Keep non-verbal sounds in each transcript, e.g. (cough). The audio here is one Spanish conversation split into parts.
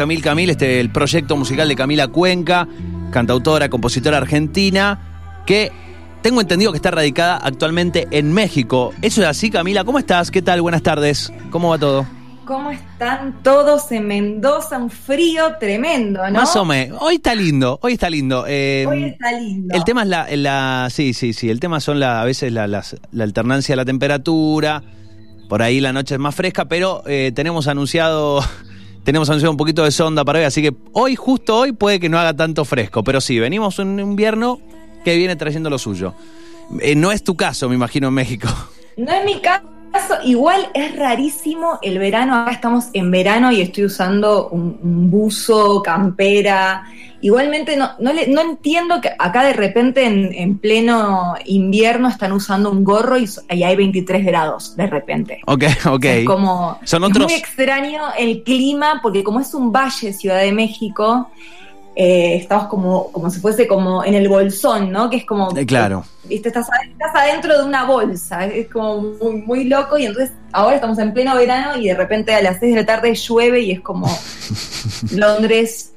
Camil Camil, este el proyecto musical de Camila Cuenca, cantautora, compositora argentina, que tengo entendido que está radicada actualmente en México. ¿Eso es así, Camila? ¿Cómo estás? ¿Qué tal? Buenas tardes. ¿Cómo va todo? ¿Cómo están todos en Mendoza? Un frío tremendo, ¿no? Más o menos. Hoy está lindo, hoy está lindo. Eh, hoy está lindo. El tema es la, la, Sí, sí, sí. El tema son la, a veces la, la, alternancia de la temperatura. Por ahí la noche es más fresca, pero eh, tenemos anunciado. Tenemos anunciado un poquito de sonda para hoy, así que hoy, justo hoy, puede que no haga tanto fresco. Pero sí, venimos un invierno que viene trayendo lo suyo. Eh, no es tu caso, me imagino, en México. No es mi caso igual es rarísimo el verano, acá estamos en verano y estoy usando un, buzo, campera. Igualmente no, no, entiendo que acá de repente en, pleno invierno están usando un gorro y, hay 23 grados de repente. Ok, ok. es como Son otros... muy extraño el clima porque como es un valle Ciudad de México, eh, estamos como, como si fuese como en el bolsón, ¿no? Que es como... Eh, claro. ¿viste? Estás, adentro de una bolsa, es como muy, muy, loco y entonces ahora estamos en pleno verano y de repente a las 6 de la tarde llueve y es como (laughs) Londres.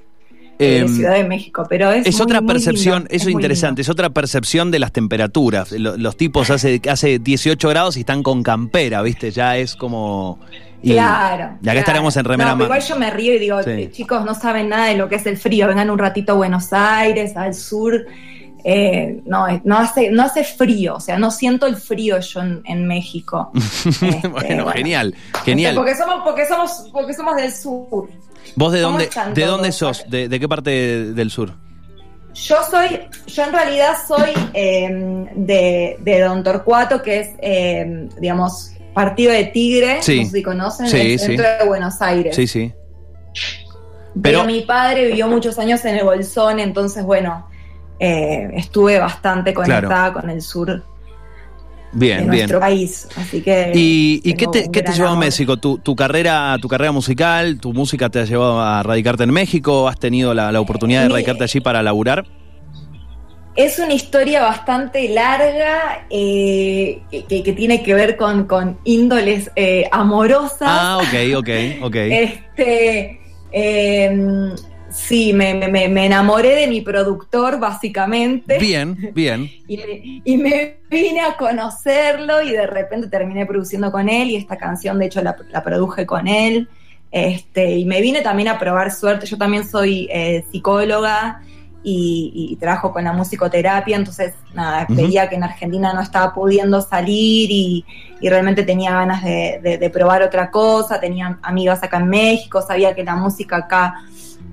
Eh, em, Ciudad de México, pero es, es otra percepción, eso es interesante, es otra percepción de las temperaturas. Los, tipos hace, hace 18 grados y están con campera, ¿viste? Ya es como claro. Y acá estaremos en remera Igual yo me río y digo, chicos, no saben nada de lo que es el frío, vengan un ratito a Buenos Aires, al sur. Eh, no, no hace, no hace frío, o sea, no siento el frío yo en, México. (laughs) Este, bueno, genial, genial. Porque somos, porque somos, porque somos del sur. ¿Vos de dónde, de dónde sos? ¿De, qué parte del sur? Yo soy, yo en realidad soy em, de, de, Don Torcuato, que es, em, digamos, Partido de Tigre, no sé si conocen, dentro de Buenos Aires. Sí, sí. Pero, mi padre vivió muchos años en el Bolsón, entonces, bueno, eh, estuve bastante conectada con el sur bien, de nuestro país. Así que. ¿Y, qué te, qué te llevó a México? ¿Tu, carrera, ¿Tu carrera musical, tu música te ha llevado a radicarte en México? ¿Has tenido la, oportunidad de radicarte allí para laburar? Es una historia bastante larga eh, que, tiene que ver con, índoles eh, amorosas. Ah, ok, ok, ok. (laughs) Este, sí, me, enamoré de mi productor, básicamente. Bien, bien. (laughs) y, me, vine a conocerlo y de repente terminé produciendo con él y esta canción, de hecho, la, produje con él. Este, y me vine también a probar suerte. Yo también soy eh, psicóloga y, trabajo con la musicoterapia, entonces nada, veía que en Argentina no estaba pudiendo salir y, realmente tenía ganas de, probar otra cosa, tenía amigas acá en México, sabía que la música acá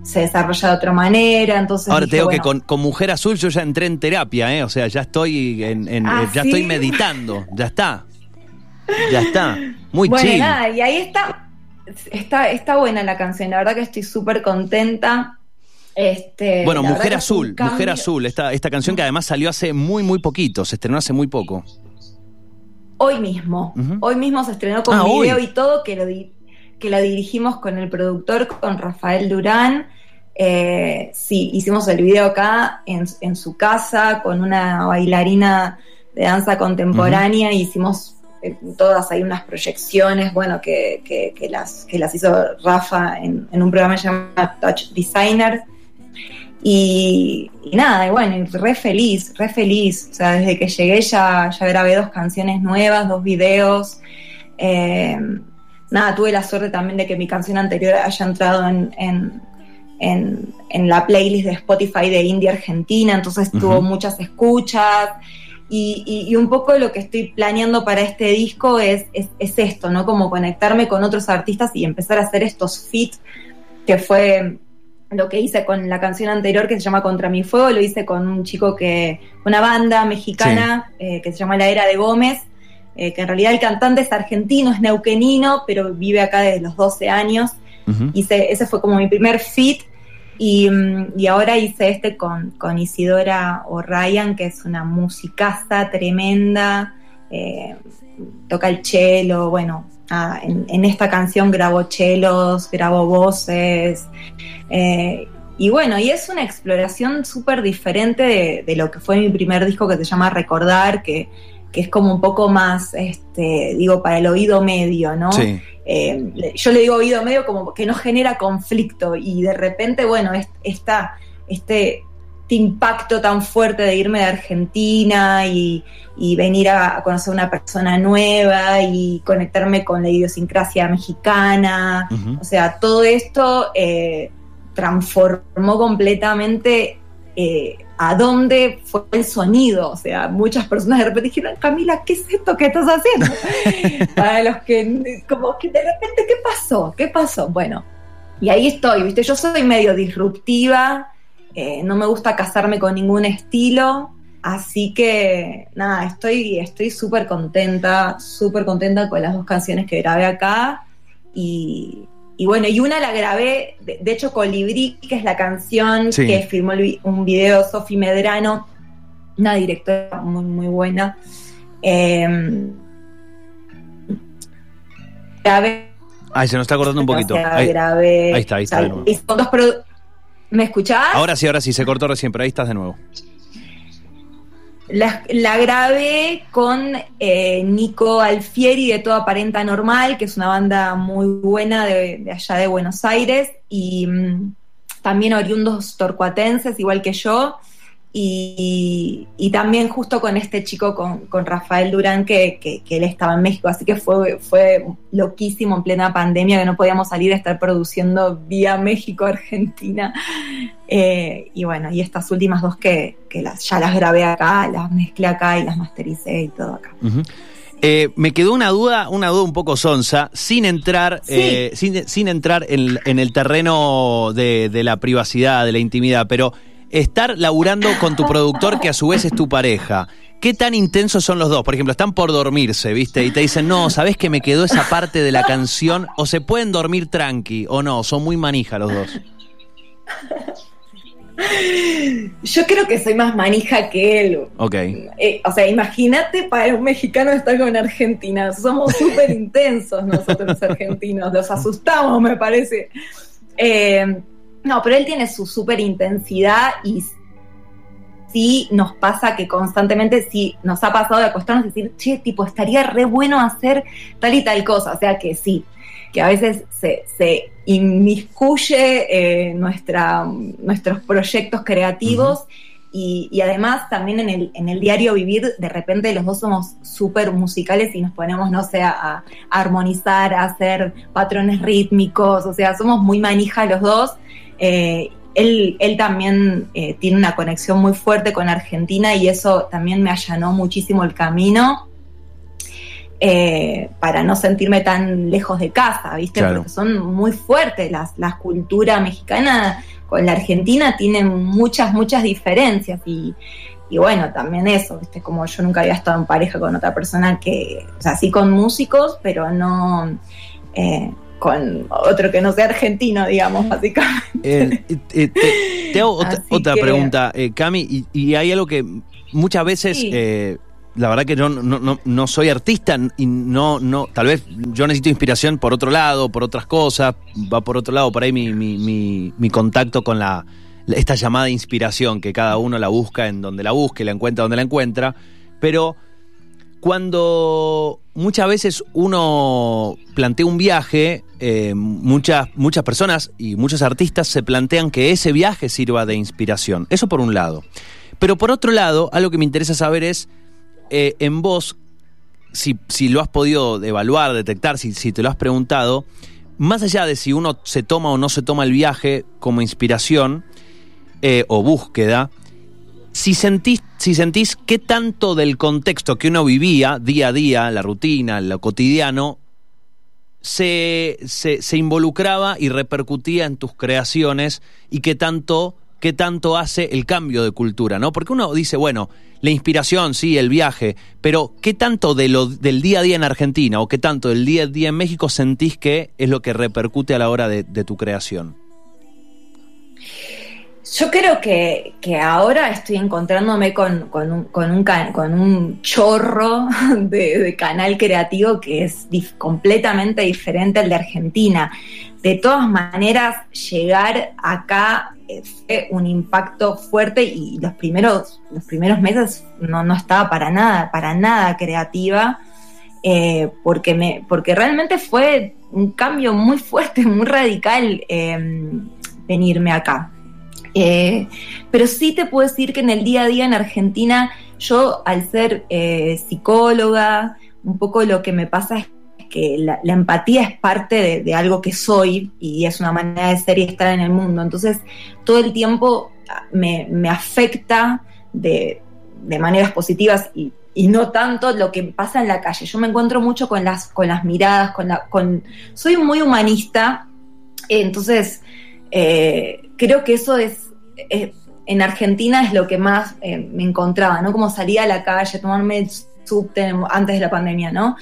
se desarrolla de otra manera, entonces... Ahora te digo que con, Mujer Azul yo ya entré en terapia, ¿eh? o sea, ya estoy, en, ¿Ah, ya estoy meditando, ya está, ya está, muy bueno, Nada, y ahí está, está, está buena la canción, la verdad que estoy súper contenta. Este, bueno, Mujer Azul, Mujer Azul, esta, esta canción que además salió hace muy, muy poquito, se estrenó hace muy poco. Hoy mismo, hoy mismo se estrenó con ah, video y todo, que lo, que la dirigimos con el productor, con Rafael Durán. Eh, sí, hicimos el video acá en, su casa con una bailarina de danza contemporánea y hicimos eh, todas hay unas proyecciones, bueno, que, que, las, que las hizo Rafa en, en un programa llamado Touch Designer y, nada, y bueno, re feliz, re feliz. O sea, desde que llegué ya, ya grabé dos canciones nuevas, dos videos. Eh, nada, tuve la suerte también de que mi canción anterior haya entrado en, en, la playlist de Spotify de India Argentina, entonces tuvo muchas escuchas. Y, y, un poco lo que estoy planeando para este disco es, es, es, esto, ¿no? Como conectarme con otros artistas y empezar a hacer estos fits que fue lo que hice con la canción anterior que se llama Contra mi fuego, lo hice con un chico que, una banda mexicana eh, que se llama La Era de Gómez, eh, que en realidad el cantante es argentino, es neuquenino, pero vive acá desde los 12 años. hice, ese fue como mi primer fit y, y ahora hice este con, con Isidora O'Ryan, que es una musicaza tremenda, eh, toca el cello, bueno, en, esta canción grabo chelos, grabo voces. Eh, y bueno, y es una exploración súper diferente de, lo que fue mi primer disco que se llama Recordar, que, que es como un poco más, este, digo, para el oído medio, ¿no? Eh, yo le digo oído medio como que no genera conflicto y de repente, bueno, está este, este, impacto tan fuerte de irme de Argentina y, venir a, conocer una persona nueva y conectarme con la idiosincrasia mexicana, o sea, todo esto eh, transformó completamente eh, a dónde fue el sonido. O sea, muchas personas de repente dijeron, Camila, ¿qué es esto que estás haciendo? (laughs) Para los que, como que de repente, ¿qué pasó? ¿Qué pasó? Bueno, y ahí estoy, ¿viste? Yo soy medio disruptiva, eh, no me gusta casarme con ningún estilo. Así que nada, estoy estoy súper contenta, súper contenta con las dos canciones que grabé acá y, y bueno, y una la grabé, de, hecho Colibrí, que es la canción que filmó un video Sofi Medrano, una directora muy, muy buena. Eh, grabé. Ay, se nos está acordando un poquito. ahí, grabé, ahí está, ahí está. ¿Me escuchás? Ahora sí, ahora sí, se cortó recién, pero ahí estás de nuevo. La, grabé con eh, Nico Alfieri de Toda Aparenta Normal, que es una banda muy buena de, allá de Buenos Aires, y mm, también oriundos torcuatenses, igual que yo. Y, también justo con este chico, con, Rafael Durán, que, él estaba en México, así que fue, fue loquísimo en plena pandemia que no podíamos salir a estar produciendo vía México, Argentina. Eh, y bueno, y estas últimas dos que, las, ya las grabé acá, las mezclé acá y las mastericé y todo acá. Eh, me quedó una duda, una duda un poco sonsa, sin entrar, eh, sin, entrar en, el terreno de, de la privacidad, de la intimidad, pero estar laburando con tu productor que a su vez es tu pareja. ¿Qué tan intensos son los dos? Por ejemplo, están por dormirse, ¿viste? Y te dicen, no, ¿sabés que me quedó esa parte de la canción? O se pueden dormir tranqui, o no, son muy manija los dos. Yo creo que soy más manija que él. Ok. Eh, o sea, imagínate para un mexicano estar con Argentina. Somos súper intensos nosotros los argentinos. Los asustamos, me parece. Eh, no, pero él tiene su súper intensidad y sí nos pasa que constantemente, sí nos ha pasado de acostarnos y decir, che, tipo, estaría re bueno hacer tal y tal cosa. O sea que sí, que a veces se, se inmiscuye eh, nuestra, nuestros proyectos creativos. Y, además también en el, en el diario vivir, de repente los dos somos súper musicales y nos ponemos, no sé, a, armonizar, a hacer patrones rítmicos, o sea, somos muy manija los dos eh, él, él, también eh, tiene una conexión muy fuerte con Argentina y eso también me allanó muchísimo el camino eh, para no sentirme tan lejos de casa, ¿viste? Porque son muy fuertes las, las culturas mexicanas con la Argentina tienen muchas, muchas diferencias y, bueno, también eso, ¿viste? Como yo nunca había estado en pareja con otra persona que, o sea, sí con músicos, pero no con otro que no sea argentino, digamos, básicamente. Eh, eh, te, hago otra, pregunta, eh, Cami, y, hay algo que muchas veces, la verdad que yo no, soy artista y no, no, tal vez yo necesito inspiración por otro lado, por otras cosas, va por otro lado, por ahí mi, mi, mi, contacto con la esta llamada inspiración, que cada uno la busca en donde la busque, la encuentra donde la encuentra, pero cuando muchas veces uno plantea un viaje, eh, muchas, muchas personas y muchos artistas se plantean que ese viaje sirva de inspiración. Eso por un lado. Pero por otro lado, algo que me interesa saber es, eh, en vos, si, si, lo has podido evaluar, detectar, si, si te lo has preguntado, más allá de si uno se toma o no se toma el viaje como inspiración eh, o búsqueda, si sentís, si sentís qué tanto del contexto que uno vivía día a día, la rutina, lo cotidiano, se, se, involucraba y repercutía en tus creaciones y qué tanto, qué tanto hace el cambio de cultura, ¿no? Porque uno dice, bueno, la inspiración, sí, el viaje, pero ¿qué tanto de lo, del día a día en Argentina o qué tanto del día a día en México sentís que es lo que repercute a la hora de, de tu creación? Yo creo que, ahora estoy encontrándome con, un, con, un, chorro (laughs) de, canal creativo que es completamente diferente al de Argentina. de todas maneras, llegar acá eh, fue un impacto fuerte y los primeros, los primeros meses no, no estaba para nada, para nada creativa, eh, porque, me, porque realmente fue un cambio muy fuerte, (laughs) muy radical em, venirme acá. Eh, pero sí te puedo decir que en el día a día en Argentina, yo al ser psicóloga, un poco lo que me pasa es que la, empatía es parte de, algo que soy y es una manera de ser y estar en el mundo. Entonces, todo el tiempo me, afecta de, maneras positivas y, no tanto lo que pasa en la calle. Yo me encuentro mucho con las, con las miradas, con la, con, soy muy humanista, entonces eh, creo que eso es, en Argentina es lo que más eh, me encontraba, ¿no? Como salir a la calle, tomarme antes de la pandemia, ¿no?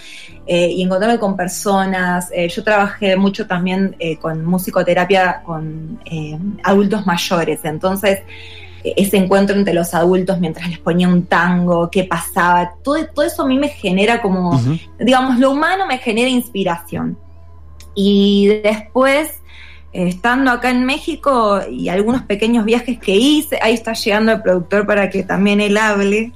Eh, y encontrarme con personas. Eh, yo trabajé mucho también eh, con musicoterapia con adultos mayores, entonces ese encuentro entre los adultos mientras les ponía un tango, qué pasaba, todo, todo eso a mí me genera como, digamos, lo humano me genera inspiración. Y después, estando acá en México y algunos pequeños viajes que hice, ahí está llegando el productor para que también él hable.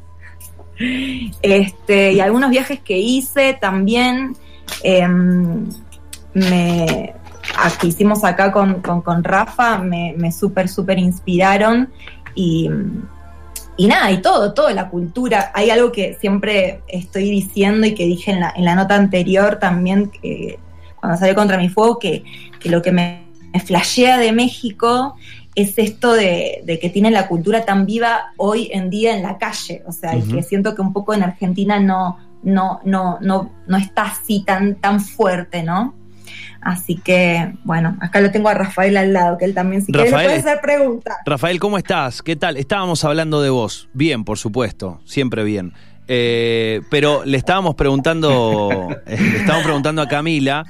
Este, y algunos viajes que hice también, em, me, que hicimos acá con, Rafa, me, me súper, súper inspiraron y, y nada, y todo, toda la cultura. Hay algo que siempre estoy diciendo y que dije en la, en la nota anterior también, cuando salió contra mi fuego, que, que lo que me flashea de México es esto de, que tiene la cultura tan viva hoy en día en la calle. O sea, y que siento que un poco en Argentina no, no, no, no, no está así tan, tan fuerte, ¿no? Así que, bueno, acá lo tengo a Rafael al lado, que él también si quiere puede hacer preguntas. Rafael, ¿cómo estás? ¿Qué tal? Estábamos hablando de vos. Bien, por supuesto, siempre bien. Eh, pero le estábamos preguntando, (laughs) le estábamos preguntando a Camila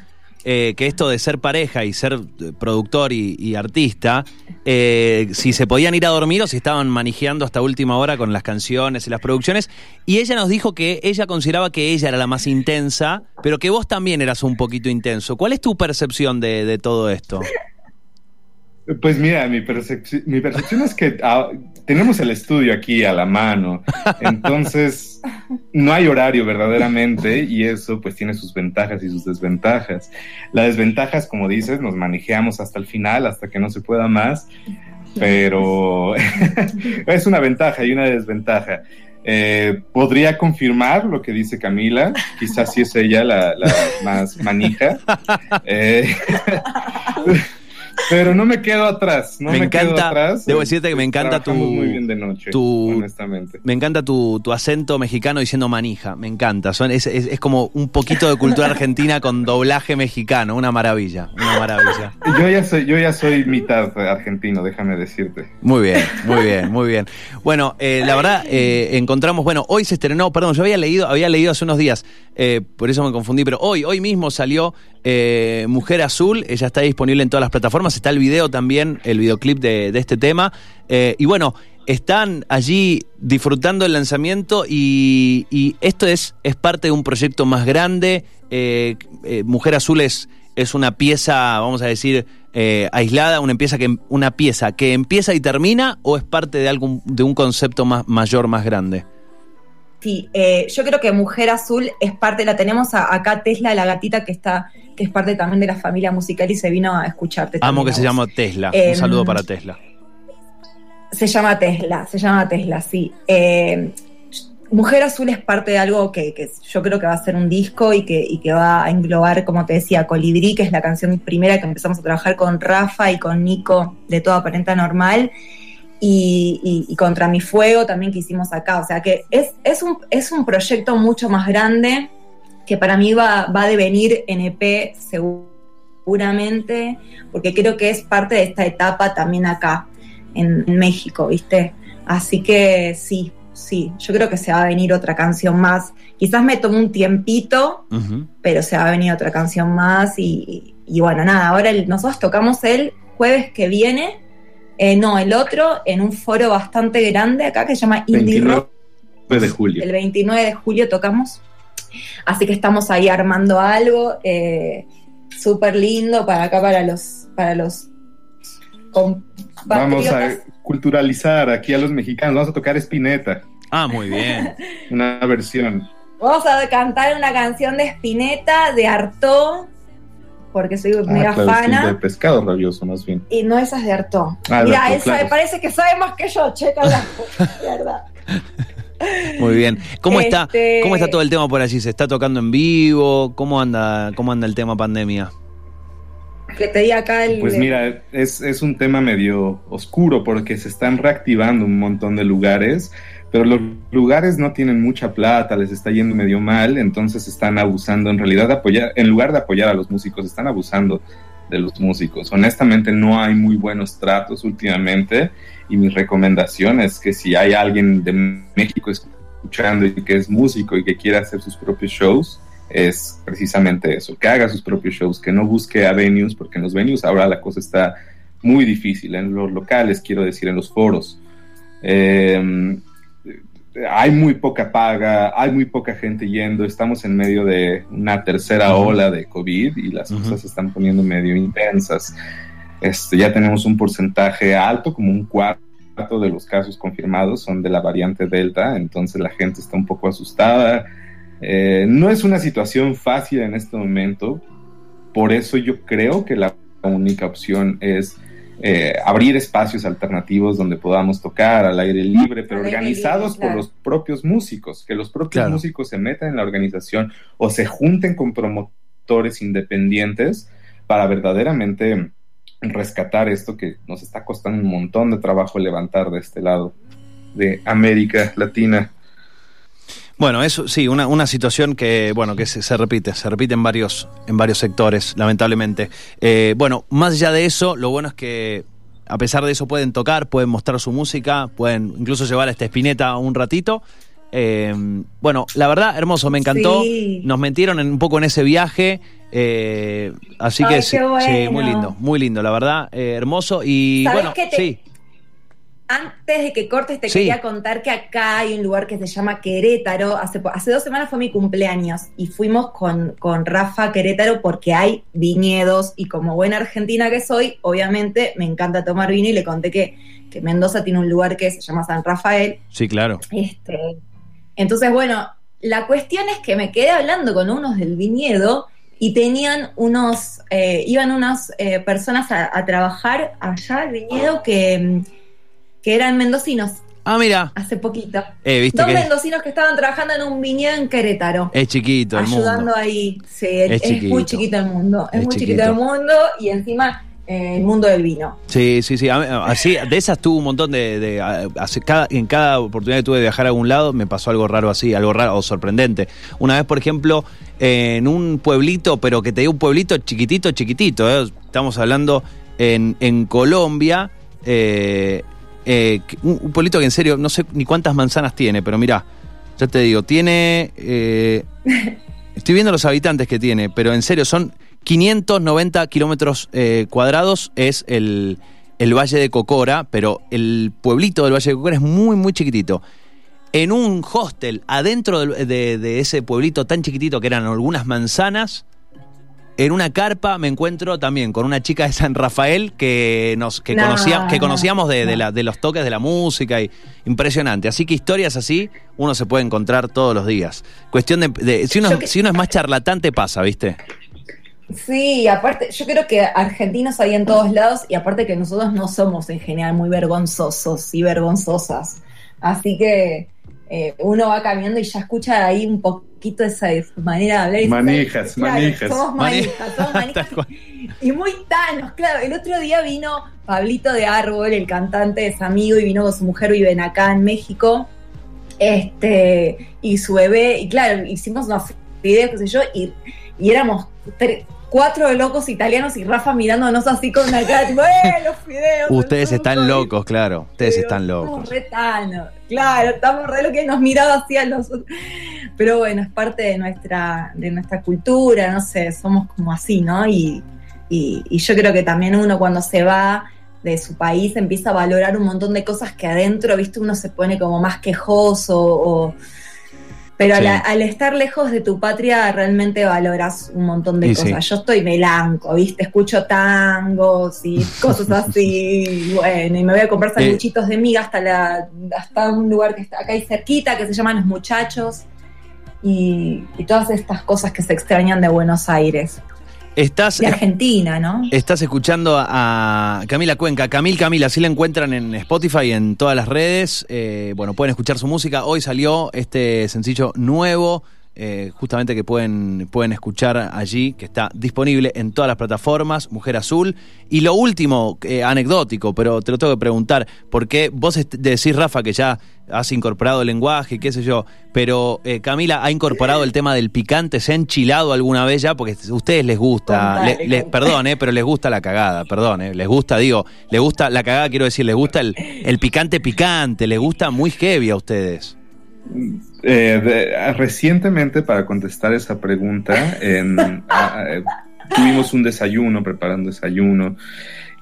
eh, que esto de ser pareja y ser productor y, artista, eh, si se podían ir a dormir o si estaban manejando hasta última hora con las canciones y las producciones. Y ella nos dijo que ella consideraba que ella era la más intensa, pero que vos también eras un poquito intenso. ¿Cuál es tu percepción de todo esto? Pues mira, mi, mi percepción es que ah, tenemos el estudio aquí a la mano, entonces no hay horario verdaderamente y eso pues tiene sus ventajas y sus desventajas. Las desventajas, como dices, nos manejamos hasta el final, hasta que no se pueda más, pero (laughs) es una ventaja y una desventaja. Eh, podría confirmar lo que dice Camila, quizás si es ella la, más manija. Eh, (laughs) pero no me quedo atrás. No me, encanta. atrás. Debo decirte que me encanta tu. muy bien de noche. honestamente. Me encanta tu, acento mexicano diciendo manija. Me encanta. Son, es, es, como un poquito de cultura argentina con doblaje mexicano. Una maravilla. Una maravilla. Yo ya soy, yo ya soy mitad argentino, déjame decirte. Muy bien, muy bien, muy bien. Bueno, eh, la verdad, eh, encontramos. Bueno, hoy se estrenó, perdón, yo había leído, había leído hace unos días, eh, por eso me confundí, pero hoy, hoy mismo salió Mujer Azul. Ella está disponible en todas las plataformas está el video también, el videoclip de, este tema. Eh, y bueno, están allí disfrutando el lanzamiento y, esto es, es, parte de un proyecto más grande. Eh, eh, Mujer Azul es, es, una pieza, vamos a decir, aislada, una pieza, que, una pieza que empieza y termina o es parte de, algún, de un concepto más, mayor, más grande. Sí, eh, yo creo que Mujer Azul es parte, la tenemos acá Tesla, la gatita que está, que es parte también de la familia musical y se vino a escucharte. Amo que se llama Tesla. Un em, saludo para Tesla. Se llama Tesla, se llama Tesla, sí. Eh, Mujer Azul es parte de algo que, yo creo que va a ser un disco y que, y que va a englobar, como te decía, Colibrí, que es la canción primera que empezamos a trabajar con Rafa y con Nico de Toda Aparenta Normal y, Contra mi Fuego también que hicimos acá. O sea que es, es, un, es un proyecto mucho más grande que para mí va, va a devenir en EP seguramente, porque creo que es parte de esta etapa también acá en, México, ¿viste? Así que sí, sí, yo creo que se va a venir otra canción más. Quizás me tomó un tiempito, pero se va a venir otra canción más y, bueno, nada, ahora nosotros tocamos el jueves que viene eh, no, el otro en un foro bastante grande acá que se llama Indie Rock. de julio. El 29 de julio tocamos. Así que estamos ahí armando algo. Eh, súper lindo para acá, para los, para los Vamos a culturalizar aquí a los mexicanos, vamos a tocar Spinetta. Ah, muy bien. una versión. Vamos a cantar una canción de Spinetta, de Artaud, porque soy ah, mega fana. de pescado rabioso, más bien. Y no esas de Artaud. Ah, Mira, él parece que sabe más que yo, checa la (laughs) verdad. Muy bien. ¿Cómo está? Este ¿Cómo está todo el tema por allí? ¿Se está tocando en vivo? ¿Cómo anda, cómo anda el tema pandemia? Que te di acá el. Pues mira, es, es un tema medio oscuro porque se están reactivando un montón de lugares pero los lugares no tienen mucha plata, les está yendo medio mal, entonces están abusando, en realidad en lugar de apoyar a los músicos, están abusando de los músicos. Honestamente no hay muy buenos tratos últimamente y mi recomendación es que si hay alguien de México escuchando y que es músico y que quiere hacer sus propios shows, es precisamente eso, que haga sus propios shows, que no busque a venues, porque en los venues ahora la cosa está muy difícil, en los locales, quiero decir, en los foros. Eh, hay muy poca paga, hay muy poca gente yendo, estamos en medio de una tercera ola de COVID y las cosas se están poniendo medio intensas. Este, ya tenemos un porcentaje alto, como un cuarto de los casos confirmados son de la variante Delta, entonces la gente está un poco asustada. Eh, no es una situación fácil en este momento, por eso yo creo que la única opción es eh, abrir espacios alternativos donde podamos tocar al aire libre, pero organizados por los propios músicos, que los propios músicos se metan en la organización o se junten con promotores independientes para verdaderamente rescatar esto que nos está costando un montón de trabajo levantar de este lado de América Latina. Bueno, eso sí, una, una situación que, bueno, que se, repite, se repite en varios, en varios sectores, lamentablemente. Eh, bueno, más allá de eso, lo bueno es que a pesar de eso pueden tocar, pueden mostrar su música, pueden incluso llevar a esta espineta un ratito. Eh, bueno, la verdad, hermoso, me encantó. Nos metieron un poco en ese viaje. Eh, así que sí, muy lindo, muy lindo, la verdad, hermoso. Y bueno, sí. Antes de que cortes, te quería contar que acá hay un lugar que se llama Querétaro. Hace, hace dos semanas fue mi cumpleaños y fuimos con, con Rafa Querétaro porque hay viñedos y como buena argentina que soy, obviamente me encanta tomar vino y le conté que, que Mendoza tiene un lugar que se llama San Rafael. Sí, claro. Este, entonces, bueno, la cuestión es que me quedé hablando con unos del viñedo y tenían unos, eh, iban unas eh, personas a, a, trabajar allá al viñedo que que eran mendocinos. Ah, mira. Hace poquito. Eh, Dos mendocinos que estaban trabajando en un viñedo en Querétaro. Es chiquito el ayudando ahí. Sí, es, muy chiquito el mundo. Es, muy chiquito. el mundo y encima eh, el mundo del vino. Sí, sí, sí. Así, de esas tuve un montón de. cada, en cada oportunidad que tuve de viajar a algún lado me pasó algo raro así, algo raro o sorprendente. Una vez, por ejemplo, en un pueblito, pero que te digo un pueblito chiquitito, chiquitito. ¿eh? Estamos hablando en, en Colombia. Eh, eh, un, pueblito que en serio no sé ni cuántas manzanas tiene, pero mira, ya te digo, tiene... Eh, (laughs) estoy viendo los habitantes que tiene, pero en serio son 590 kilómetros eh, cuadrados, es el, Valle de Cocora, pero el pueblito del Valle de Cocora es muy, muy chiquitito. En un hostel, adentro de ese pueblito tan chiquitito que eran algunas manzanas, en una carpa me encuentro también con una chica de San Rafael que nos que, que conocíamos de, de, los toques de la música y impresionante. Así que historias así uno se puede encontrar todos los días. Cuestión de, si, uno, si uno es más charlatán te pasa, ¿viste? Sí, aparte, yo creo que argentinos hay en todos lados y aparte que nosotros no somos en general muy vergonzosos y vergonzosas. Así que eh, uno va caminando y ya escucha ahí un poquito esa manera de hablar. manijas, manijas. Somos manijas, (laughs) somos manijas. y muy tanos, claro. El otro día vino Pablito de Árbol, el cantante, es amigo, y vino con su mujer, viven acá en México. Este, y su bebé, y claro, hicimos unos videos, qué sé yo, y, y éramos tres, cuatro locos italianos y Rafa mirándonos así con una cara, tipo, ¡eh, los fideos! Ustedes están locos, claro. Ustedes están locos. Estamos claro, estamos re lo que nos miraba hacia los Pero bueno, es parte de nuestra, de nuestra cultura, no sé, somos como así, ¿no? Y, y, yo creo que también uno cuando se va de su país empieza a valorar un montón de cosas que adentro, viste, uno se pone como más quejoso o Pero al, estar lejos de tu patria realmente valoras un montón de cosas. Yo estoy melanco, ¿viste? Escucho tangos y cosas (laughs) así. bueno, y me voy a comprar eh. sanguchitos de miga hasta, la, hasta un lugar que está acá ahí cerquita, que se llaman Los Muchachos. Y, y todas estas cosas que se extrañan de Buenos Aires. Estás, de Argentina, ¿no? Estás escuchando a Camila Cuenca. Camil Camila, así la encuentran en Spotify y en todas las redes. Eh, bueno, pueden escuchar su música. Hoy salió este sencillo nuevo. Eh, justamente que pueden, pueden escuchar allí, que está disponible en todas las plataformas, Mujer Azul. Y lo último, eh, anecdótico, pero te lo tengo que preguntar, porque vos decís, Rafa, que ya has incorporado el lenguaje, qué sé yo, pero eh, Camila ha incorporado el tema del picante, ¿se ha enchilado alguna vez ya? Porque a ustedes les gusta, perdón, pero les gusta la cagada, perdón, les gusta, digo, les gusta la cagada, quiero decir, les gusta el, el picante picante, les gusta muy heavy a ustedes. Eh, recientemente, para contestar esa pregunta, (laughs) tuvimos un desayuno, preparando desayuno.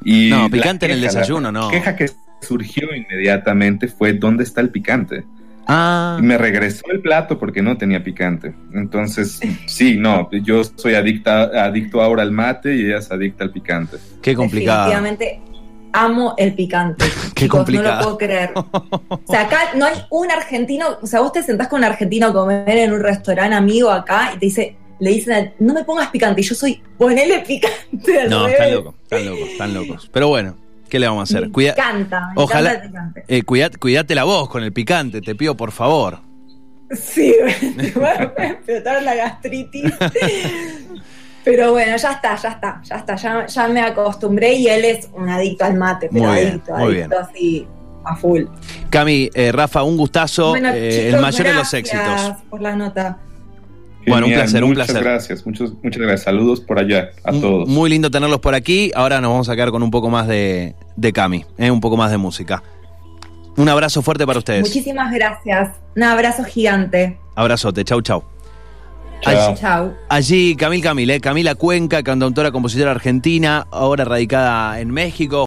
Y no, picante en el desayuno, no. La queja que surgió inmediatamente fue: ¿dónde está el picante? Ah. me regresó el plato porque no tenía picante. Entonces, sí, no, yo soy adicta, adicto ahora al mate y ella es adicta al picante. Qué complicado. Definitivamente amo el picante. (laughs) Qué complicado. No lo puedo creer. (laughs) O sea, acá no hay un argentino, o sea, vos te sentás con un argentino a comer en un restaurante amigo acá y te dice, le dicen, no me pongas picante. Y yo soy, ponele picante. no, están locos, están locos, están locos. Pero bueno, ¿qué le vamos a hacer? Me encanta, me Ojalá, encanta el picante. Eh, cuídate la voz con el picante, te pido por favor. Sí, (laughs) me va a explotar la gastritis. Pero bueno, ya está, ya está, ya está, ya, me acostumbré y él es un adicto al mate, pero adicto, adicto así a full. Cami, eh, Rafa, un gustazo, eh, el mayor de los éxitos. por la nota. bueno, un placer, un placer. Muchas gracias, muchos, muchas gracias. Saludos por allá a todos. Muy lindo tenerlos por aquí. Ahora nos vamos a quedar con un poco más de, de Cami, eh, un poco más de música. Un abrazo fuerte para ustedes. Muchísimas gracias. Un abrazo gigante. Abrazote, chau, chau. Chao. Allí Camil Camil, Camila Cuenca, cantautora, compositora argentina, ahora radicada en México.